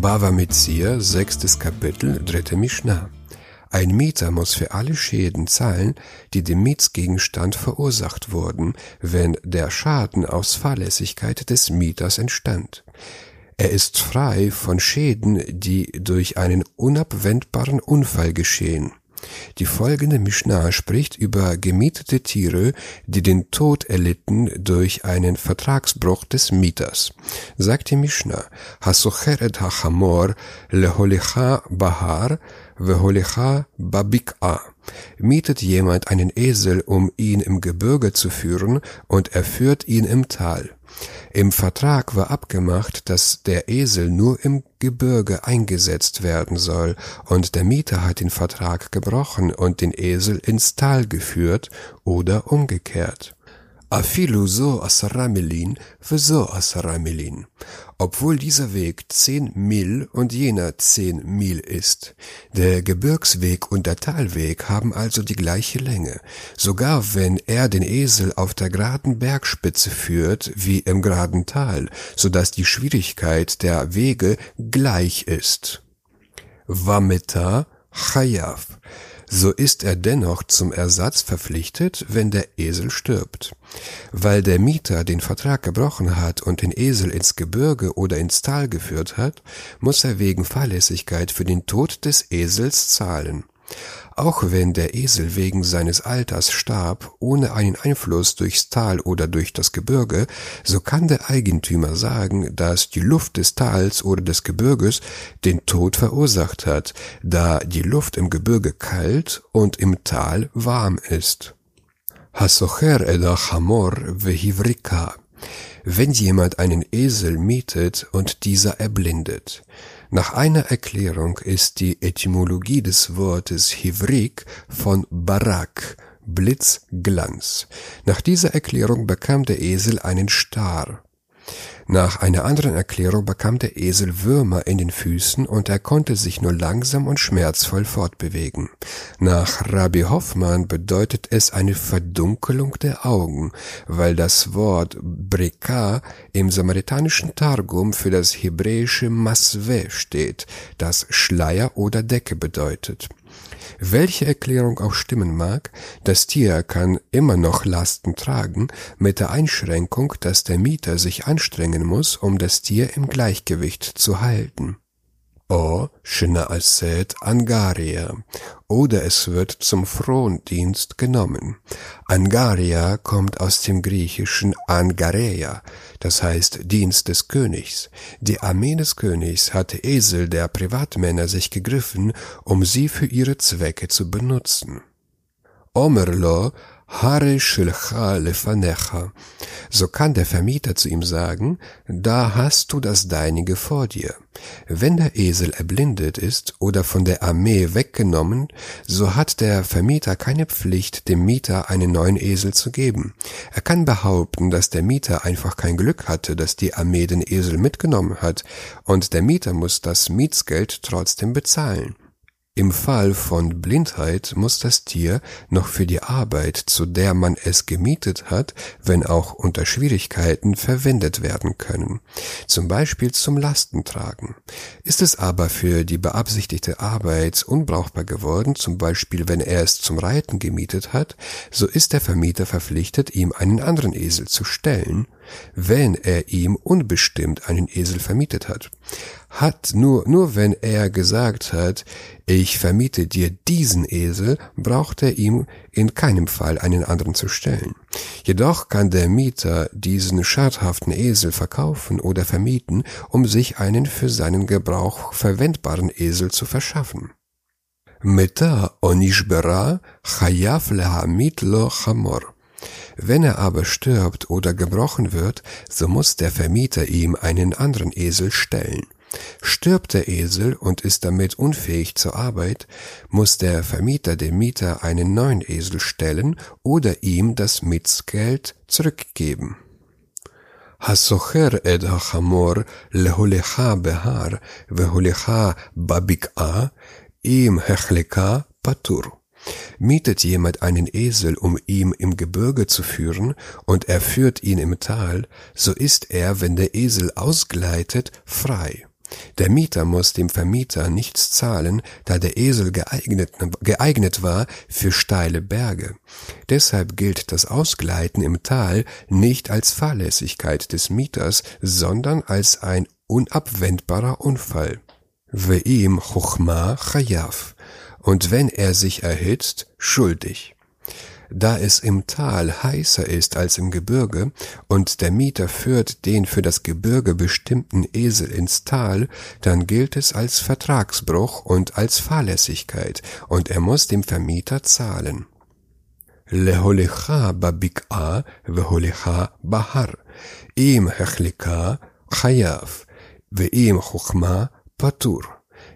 Bava Metzia, sechstes Kapitel, dritte Mishnah. Ein Mieter muss für alle Schäden zahlen, die dem Mietsgegenstand verursacht wurden, wenn der Schaden aus Fahrlässigkeit des Mieters entstand. Er ist frei von Schäden, die durch einen unabwendbaren Unfall geschehen. Die folgende Mishnah spricht über gemietete Tiere, die den Tod erlitten durch einen Vertragsbruch des Mieters. Sagt die Mishnah, Hasocher et hachamor leholicha bahar veholicha babik'a. Mietet jemand einen Esel, um ihn im Gebirge zu führen, und er führt ihn im Tal. Im Vertrag war abgemacht, dass der Esel nur im Gebirge eingesetzt werden soll, und der Mieter hat den Vertrag gebrochen und den Esel ins Tal geführt oder umgekehrt. Afilu so asaramelin für so asaramelin, obwohl dieser Weg zehn Mil und jener zehn Mil ist. Der Gebirgsweg und der Talweg haben also die gleiche Länge, sogar wenn er den Esel auf der geraden Bergspitze führt wie im geraden Tal, so dass die Schwierigkeit der Wege gleich ist. Vameta Chayav so ist er dennoch zum Ersatz verpflichtet, wenn der Esel stirbt. Weil der Mieter den Vertrag gebrochen hat und den Esel ins Gebirge oder ins Tal geführt hat, muss er wegen Fahrlässigkeit für den Tod des Esels zahlen. Auch wenn der Esel wegen seines Alters starb, ohne einen Einfluss durchs Tal oder durch das Gebirge, so kann der Eigentümer sagen, dass die Luft des Tals oder des Gebirges den Tod verursacht hat, da die Luft im Gebirge kalt und im Tal warm ist. Hasocher eda chamor vehivrika wenn jemand einen Esel mietet und dieser erblindet. Nach einer Erklärung ist die Etymologie des Wortes Hivrik von Barak, Blitzglanz. Nach dieser Erklärung bekam der Esel einen Star. Nach einer anderen Erklärung bekam der Esel Würmer in den Füßen und er konnte sich nur langsam und schmerzvoll fortbewegen. Nach Rabbi Hoffmann bedeutet es eine Verdunkelung der Augen, weil das Wort Breka im samaritanischen Targum für das hebräische Maswe steht, das Schleier oder Decke bedeutet. Welche Erklärung auch stimmen mag, das Tier kann immer noch Lasten tragen, mit der Einschränkung, dass der Mieter sich anstrengen muss, um das Tier im Gleichgewicht zu halten o Schnaaset Angaria oder es wird zum Frondienst genommen. Angaria kommt aus dem griechischen Angareia, das heißt Dienst des Königs. Die Armee des Königs hatte Esel der Privatmänner sich gegriffen, um sie für ihre Zwecke zu benutzen. Omerlo Hare shilcha lefanecha. So kann der Vermieter zu ihm sagen, da hast du das Deinige vor dir. Wenn der Esel erblindet ist oder von der Armee weggenommen, so hat der Vermieter keine Pflicht, dem Mieter einen neuen Esel zu geben. Er kann behaupten, dass der Mieter einfach kein Glück hatte, dass die Armee den Esel mitgenommen hat, und der Mieter muss das Mietsgeld trotzdem bezahlen. Im Fall von Blindheit muss das Tier noch für die Arbeit, zu der man es gemietet hat, wenn auch unter Schwierigkeiten verwendet werden können, zum Beispiel zum Lastentragen. Ist es aber für die beabsichtigte Arbeit unbrauchbar geworden, zum Beispiel wenn er es zum Reiten gemietet hat, so ist der Vermieter verpflichtet, ihm einen anderen Esel zu stellen, wenn er ihm unbestimmt einen Esel vermietet hat. Hat nur, nur wenn er gesagt hat, ich vermiete dir diesen Esel, braucht er ihm in keinem Fall einen anderen zu stellen. Jedoch kann der Mieter diesen schadhaften Esel verkaufen oder vermieten, um sich einen für seinen Gebrauch verwendbaren Esel zu verschaffen. Meta onishbera chayav lehamit lo chamor. Wenn er aber stirbt oder gebrochen wird, so muss der Vermieter ihm einen anderen Esel stellen. Stirbt der Esel und ist damit unfähig zur Arbeit, muss der Vermieter dem Mieter einen neuen Esel stellen oder ihm das Mietsgeld zurückgeben. הסוחר את החמור להוליכה בהר והוליכה בבקעה, אם החלקה פטור. Mietet jemand einen Esel, um ihn im Gebirge zu führen, und er führt ihn im Tal, so ist er, wenn der Esel ausgleitet, frei. Der Mieter muss dem Vermieter nichts zahlen, da der Esel geeignet, geeignet war für steile Berge. Deshalb gilt das Ausgleiten im Tal nicht als Fahrlässigkeit des Mieters, sondern als ein unabwendbarer Unfall. Ve'im chochma chayav und wenn er sich erhitzt, schuldig. Da es im Tal heißer ist als im Gebirge und der Mieter führt den für das Gebirge bestimmten Esel ins Tal, dann gilt es als Vertragsbruch und als Fahrlässigkeit und er muss dem Vermieter zahlen. Leholecha babik'a veholecha bahar. Im hechlika chayav. Ve'im chuchma patur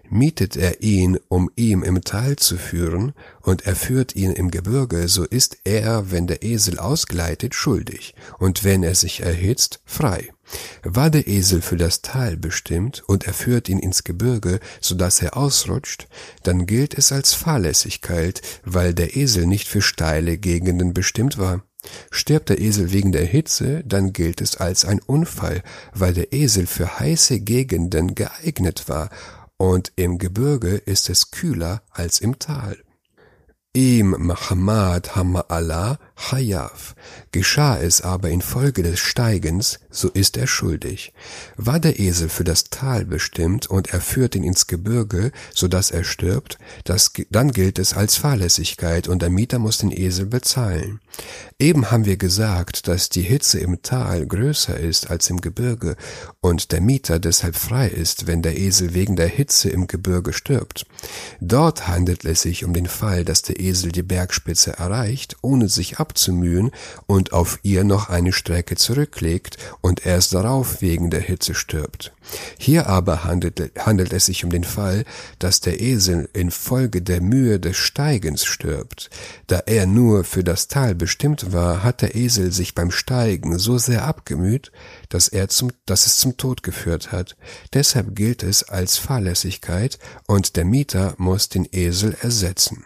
mietet er ihn, um ihm im Tal zu führen, und er führt ihn im Gebirge, so ist er, wenn der Esel ausgleitet, schuldig, und wenn er sich erhitzt, frei. War der Esel für das Tal bestimmt, und er führt ihn ins Gebirge, so dass er ausrutscht, dann gilt es als Fahrlässigkeit, weil der Esel nicht für steile Gegenden bestimmt war. Stirbt der Esel wegen der Hitze, dann gilt es als ein Unfall, weil der Esel für heiße Gegenden geeignet war und im Gebirge ist es kühler als im Tal. Im Mahamad Hama'Allah Hayav. Geschah es aber infolge des Steigens, so ist er schuldig. War der Esel für das Tal bestimmt und er führt ihn ins Gebirge, so dass er stirbt, das, dann gilt es als Fahrlässigkeit und der Mieter muss den Esel bezahlen. Eben haben wir gesagt, dass die Hitze im Tal größer ist als im Gebirge und der Mieter deshalb frei ist, wenn der Esel wegen der Hitze im Gebirge stirbt. Dort handelt es sich um den Fall, dass der Esel die Bergspitze erreicht, ohne sich abzumühen und auf ihr noch eine Strecke zurücklegt und erst darauf wegen der Hitze stirbt. Hier aber handelt, handelt es sich um den Fall, dass der Esel infolge der Mühe des Steigens stirbt. Da er nur für das Tal bestimmt war, hat der Esel sich beim Steigen so sehr abgemüht, dass er zum, dass es zum Tod geführt hat. Deshalb gilt es als Fahrlässigkeit und der Mieter muss den Esel ersetzen.